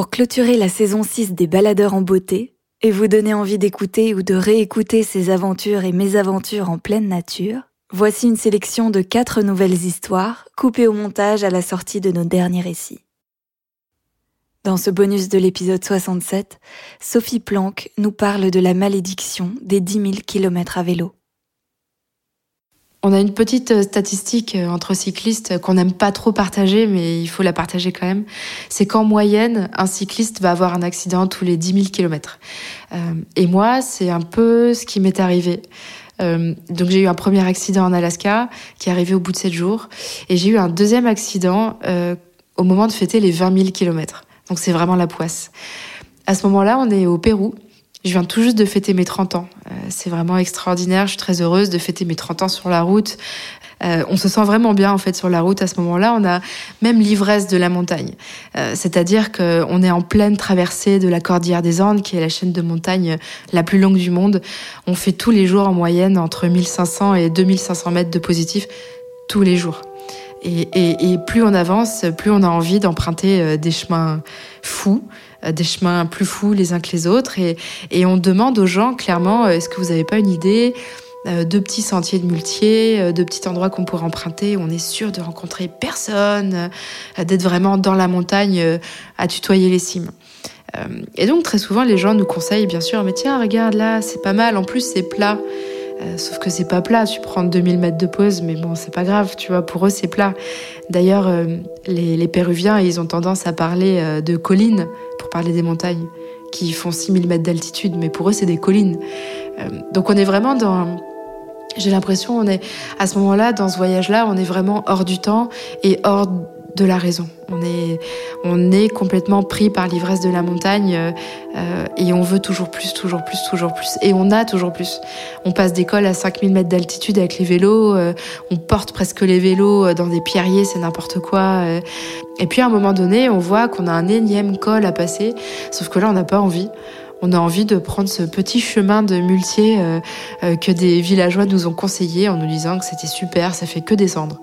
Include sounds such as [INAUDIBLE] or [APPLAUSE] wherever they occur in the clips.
Pour clôturer la saison 6 des Baladeurs en beauté et vous donner envie d'écouter ou de réécouter ces aventures et mésaventures en pleine nature, voici une sélection de quatre nouvelles histoires coupées au montage à la sortie de nos derniers récits. Dans ce bonus de l'épisode 67, Sophie Planck nous parle de la malédiction des 10 000 km à vélo. On a une petite euh, statistique euh, entre cyclistes qu'on n'aime pas trop partager, mais il faut la partager quand même. C'est qu'en moyenne, un cycliste va avoir un accident tous les 10 000 km. et moi, c'est un peu ce qui m'est arrivé. Euh, donc j'ai eu un premier accident en Alaska qui est arrivé au bout de 7 jours. Et j'ai eu un deuxième accident au moment de fêter les 20 000 km. Donc c'est vraiment la poisse. À ce moment-là, on est au Pérou. Je viens tout juste de fêter mes 30 ans. Euh, c'est vraiment extraordinaire. Je suis très heureuse de fêter mes 30 ans sur la route. Euh, on se sent vraiment bien en fait sur la route à ce moment-là. On a même l'ivresse de la montagne, euh, c'est-à-dire qu'on est en pleine traversée de la Cordillère des Andes, qui est la chaîne de montagne la plus longue du monde. On fait tous les jours en moyenne entre 1500 et 2500 mètres de positif tous les jours. Et, plus on avance, plus on a envie d'emprunter des chemins fous. Euh, des chemins plus fous les uns que les autres. Et, et on demande aux gens clairement, euh, est-ce que vous n'avez pas une idée euh, de petits sentiers de muletiers, de petits endroits qu'on pourrait emprunter où on est sûr de rencontrer personne, d'être vraiment dans la montagne à tutoyer les cimes. Et donc très souvent les gens nous conseillent bien sûr, mais tiens regarde là, c'est pas mal, en plus c'est plat. Euh, sauf que c'est pas plat, tu prends 2000 mètres de pause, mais bon, c'est pas grave, tu vois, pour eux c'est plat. D'ailleurs, euh, les, Péruviens, ils ont tendance à parler euh, de collines pour parler des montagnes, qui font 6000 mètres d'altitude, mais pour eux c'est des collines. donc on est vraiment dans... J'ai l'impression, on est à ce moment-là, dans ce voyage-là, on est vraiment hors du temps et hors de la raison. On est, on est complètement pris par l'ivresse de la montagne euh, et on veut toujours plus, toujours plus, toujours plus. Et on a toujours plus. On passe des cols à 5000 mètres d'altitude avec les vélos, euh, on porte presque les vélos euh, dans des pierriers, c'est n'importe quoi. Et puis à un moment donné, on voit qu'on a un énième col à passer, sauf que là, on n'a pas envie. On a envie de prendre ce petit chemin de muletier que des villageois nous ont conseillé en nous disant que c'était super, ça fait que descendre.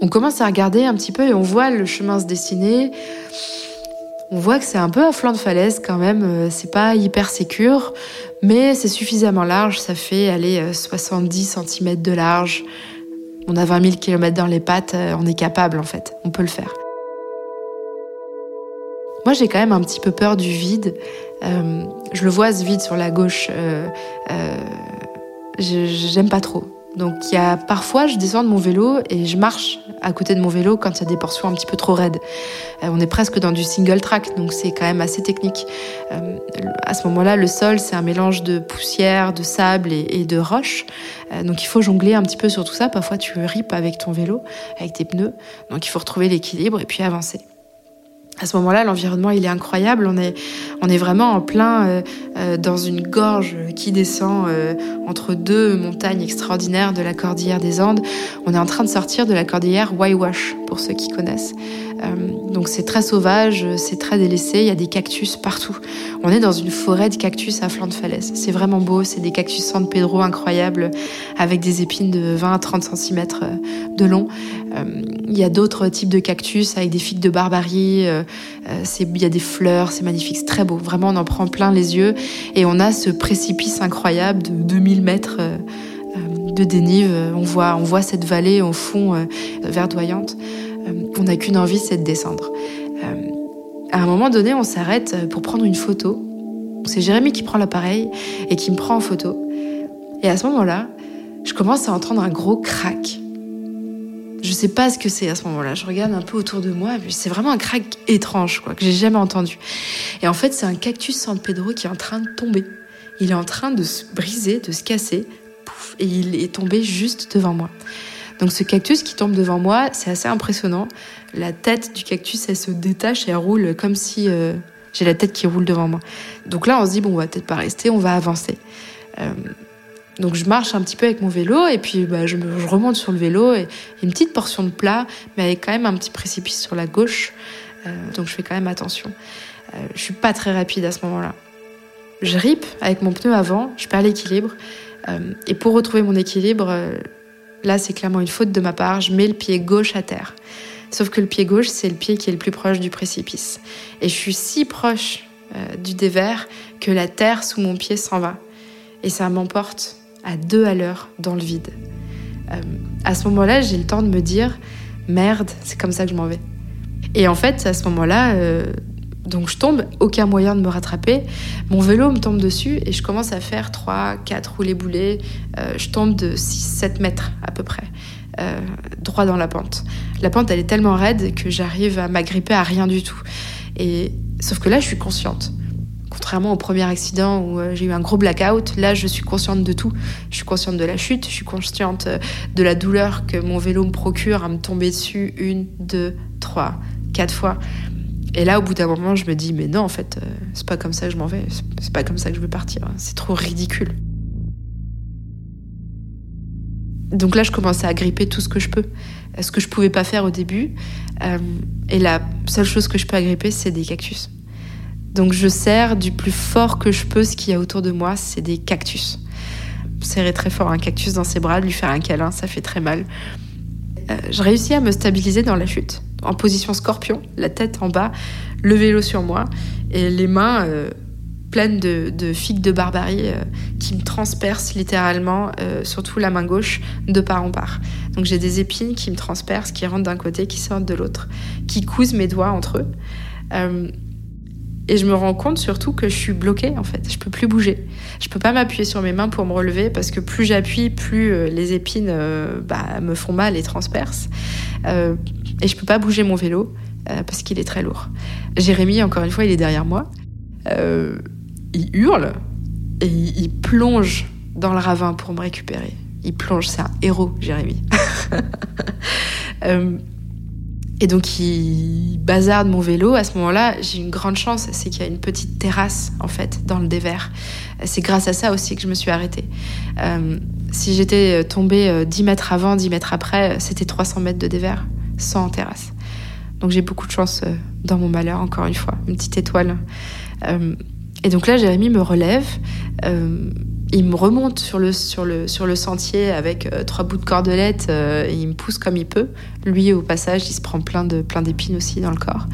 On commence à regarder un petit peu et on voit le chemin se dessiner. On voit que c'est un peu à flanc de falaise quand même, euh, c'est pas hyper sécure, mais c'est suffisamment large, ça fait aller 70 euh, cm de large. On a 20 000 km dans les pattes, euh, on est capable en fait, on peut le faire. Moi j'ai quand même un petit peu peur du vide. je le vois ce vide sur la gauche. J'aime pas trop. Donc il y a parfois je descends de mon vélo et je marche à côté de mon vélo quand il y a des portions un petit peu trop raides. Euh, on est presque dans du single track donc c'est quand même assez technique. Euh, à ce moment-là, le sol c'est un mélange de poussière, de sable et, de roches. Euh, donc il faut jongler un petit peu sur tout ça. Parfois tu ripes avec ton vélo, avec tes pneus. Donc il faut retrouver l'équilibre et puis avancer à ce moment-là, l'environnement il est incroyable. On est, on est vraiment en plein euh, euh, dans une gorge qui descend euh, entre deux montagnes extraordinaires de la cordillère des Andes. On est en train de sortir de la cordillère Waiwash pour ceux qui connaissent. donc c'est très sauvage, c'est très délaissé. Il y a des cactus partout. On est dans une forêt de cactus à flanc de falaise. C'est vraiment beau. C'est des cactus San Pedro incroyables avec des épines de 20 à 30 cm de long. il y a d'autres types de cactus avec des figues de barbarie euh, il y a des fleurs, c'est magnifique, c'est très beau. Vraiment, on en prend plein les yeux. Et on a ce précipice incroyable de 2000 mètres euh, euh, de dénive. On voit, on voit cette vallée au fond verdoyante. On n'a qu'une envie, c'est de descendre. À un moment donné, on s'arrête pour prendre une photo. C'est Jérémy qui prend l'appareil et qui me prend en photo. Et à ce moment-là, je commence à entendre un gros crack je sais pas ce que c'est à ce moment-là. Je regarde un peu autour de moi, c'est vraiment un crack étrange, quoi, que j'ai jamais entendu. Et en fait, c'est un cactus San Pedro qui est en train de tomber. Il est en train de se briser, de se casser, et il est tombé juste devant moi. Donc ce cactus qui tombe devant moi, c'est assez impressionnant. La tête du cactus, elle se détache et elle roule comme si euh, j'ai la tête qui roule devant moi. Donc là, on se dit bon, on va peut-être pas rester, on va avancer. Euh, donc je marche un petit peu avec mon vélo et puis bah, je, remonte sur le vélo et une petite portion de plat, mais avec quand même un petit précipice sur la gauche. Euh, donc je fais quand même attention. Je suis pas très rapide à ce moment-là. Je ripe avec mon pneu avant, je perds l'équilibre. Euh, et pour retrouver mon équilibre, là c'est clairement une faute de ma part, je mets le pied gauche à terre. Sauf que le pied gauche, c'est le pied qui est le plus proche du précipice. Et je suis si proche euh, du dévers que la terre sous mon pied s'en va. Et ça m'emporte à deux à l'heure dans le vide. Euh, à ce moment-là, j'ai le temps de me dire merde, c'est comme ça que je m'en vais. Et en fait, à ce moment-là, euh, donc je tombe, aucun moyen de me rattraper. Mon vélo me tombe dessus et je commence à faire 3, 4 roulés boulets. Euh, je tombe de 6, 7 mètres à peu près, euh, droit dans la pente. La pente, elle est tellement raide que j'arrive à m'agripper à rien du tout. Et sauf que là, je suis consciente. Contrairement au premier accident où euh, j'ai eu un gros blackout, là je suis consciente de tout. Je suis consciente de la chute, je suis consciente de la douleur que mon vélo me procure à me tomber dessus une, deux, trois, quatre fois. Et là, au bout d'un moment, je me dis, mais non, en fait, euh, c'est pas comme ça que je m'en vais, c'est pas comme ça que je veux partir, c'est trop ridicule. Donc là, je commence à gripper tout ce que je peux, ce que je pouvais pas faire au début. Euh, et la seule chose que je peux agripper, c'est des cactus. Donc je serre du plus fort que je peux ce qu'il y a autour de moi, c'est des cactus. Serrer très fort un cactus dans ses bras, lui faire un câlin, ça fait très mal. Euh, je réussis à me stabiliser dans la chute, en position scorpion, la tête en bas, le vélo sur moi et les mains euh, pleines de, figues de barbarie euh, qui me transpercent littéralement, surtout la main gauche, de part en part. Donc j'ai des épines qui me transpercent, qui rentrent d'un côté, qui sortent de l'autre, qui cousent mes doigts entre eux. Et je me rends compte surtout que je suis bloquée en fait. Je peux plus bouger. Je peux pas m'appuyer sur mes mains pour me relever parce que plus j'appuie, plus euh, les épines euh, bah, me font mal et transpercent. Euh, et je peux pas bouger mon vélo parce qu'il est très lourd. Jérémy, encore une fois, il est derrière moi. il hurle et il, plonge dans le ravin pour me récupérer. Il plonge, c'est un héros, Jérémy. [LAUGHS] Et donc il bazarde mon vélo. À ce moment-là, j'ai une grande chance, c'est qu'il y a une petite terrasse en fait dans le dévers. C'est grâce à ça aussi que je me suis arrêtée. Euh, si j'étais tombée 10 euh, mètres avant, 10 mètres après, c'était 300 mètres de dévers sans terrasse. Donc j'ai beaucoup de chance euh, dans mon malheur, encore une fois, une petite étoile. et donc là, Jérémy me relève il me remonte sur le, sur le, sur le sentier avec euh, trois bouts de cordelette euh, et il me pousse comme il peut. Lui, au passage, il se prend plein de plein d'épines aussi dans le corps.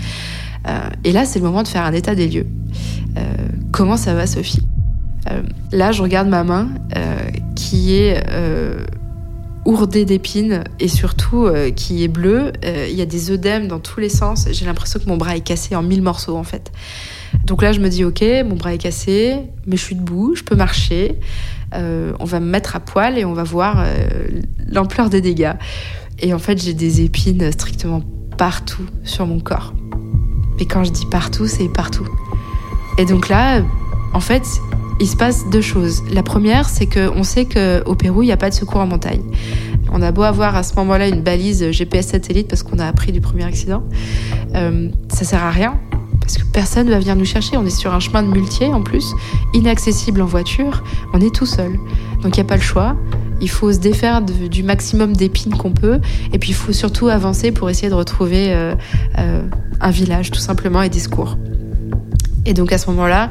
Euh, et là, c'est le moment de faire un état des lieux. comment ça va, Sophie? Là, je regarde ma main qui est ourdée d'épines et surtout qui est bleue. Il y a des œdèmes dans tous les sens. J'ai l'impression que mon bras est cassé en mille morceaux en fait. Donc là, je me dis, ok, mon bras est cassé, mais je suis debout, je peux marcher. Euh, on va me mettre à poil et on va voir euh, l'ampleur des dégâts. Et en fait, j'ai des épines strictement partout sur mon corps. Mais quand je dis partout, c'est partout. Et donc là, en fait, il se passe deux choses. La première, c'est qu'on sait qu'au Pérou, il n'y a pas de secours en montagne. On a beau avoir à ce moment-là une balise GPS satellite parce qu'on a appris du premier accident, euh, ça sert à rien parce que personne ne va venir nous chercher. On est sur un chemin de muletier en plus, inaccessible en voiture. On est tout seul. Donc il n'y a pas le choix. Il faut se défaire du maximum d'épines qu'on peut. Et puis il faut surtout avancer pour essayer de retrouver euh, euh, un village tout simplement et des secours. Et donc à ce moment-là,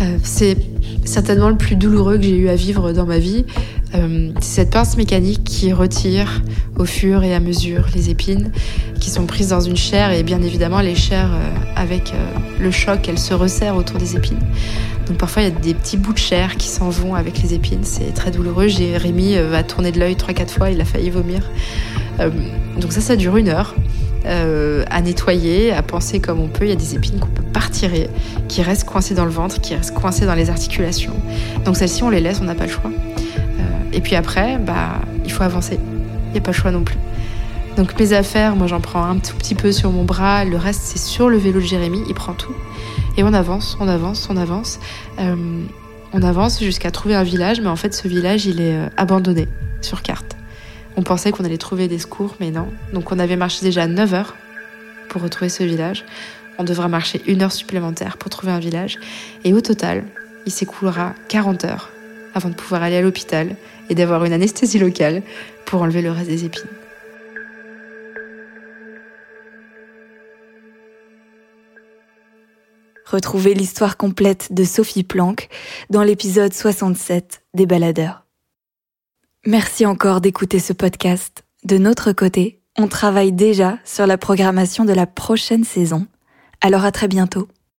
euh, c'est certainement le plus douloureux que j'ai eu à vivre dans ma vie. Euh, c'est cette pince mécanique qui retire au fur et à mesure les épines qui sont prises dans une chair et bien évidemment les chairs euh, avec le choc elles se resserrent autour des épines. Donc parfois il y a des petits bouts de chair qui s'en vont avec les épines, c'est très douloureux. Jérémy va tourner de l'œil 3-4 fois, il a failli vomir. donc ça ça dure une heure. À nettoyer, à penser comme on peut. Il y a des épines qu'on peut pas retirer, qui restent coincées dans le ventre, qui restent coincées dans les articulations. Donc celles-ci, on les laisse, on n'a pas le choix. Euh, et puis après, bah, il faut avancer. Il n'y a pas le choix non plus. Donc mes affaires, moi j'en prends un tout petit peu sur mon bras, le reste c'est sur le vélo de Jérémy, il prend tout. Et on avance, on avance, on avance. Euh, on avance jusqu'à trouver un village, mais en fait ce village il est abandonné sur carte. On pensait qu'on allait trouver des secours, mais non. Donc on avait marché déjà 9 heures pour retrouver ce village. On devra marcher une heure supplémentaire pour trouver un village. Et au total, il s'écoulera 40 heures avant de pouvoir aller à l'hôpital et d'avoir une anesthésie locale pour enlever le reste des épines. Retrouvez l'histoire complète de Sophie Planck dans l'épisode 67 des Baladeurs. Merci encore d'écouter ce podcast. De notre côté, On travaille déjà sur la programmation de la prochaine saison. Alors à très bientôt.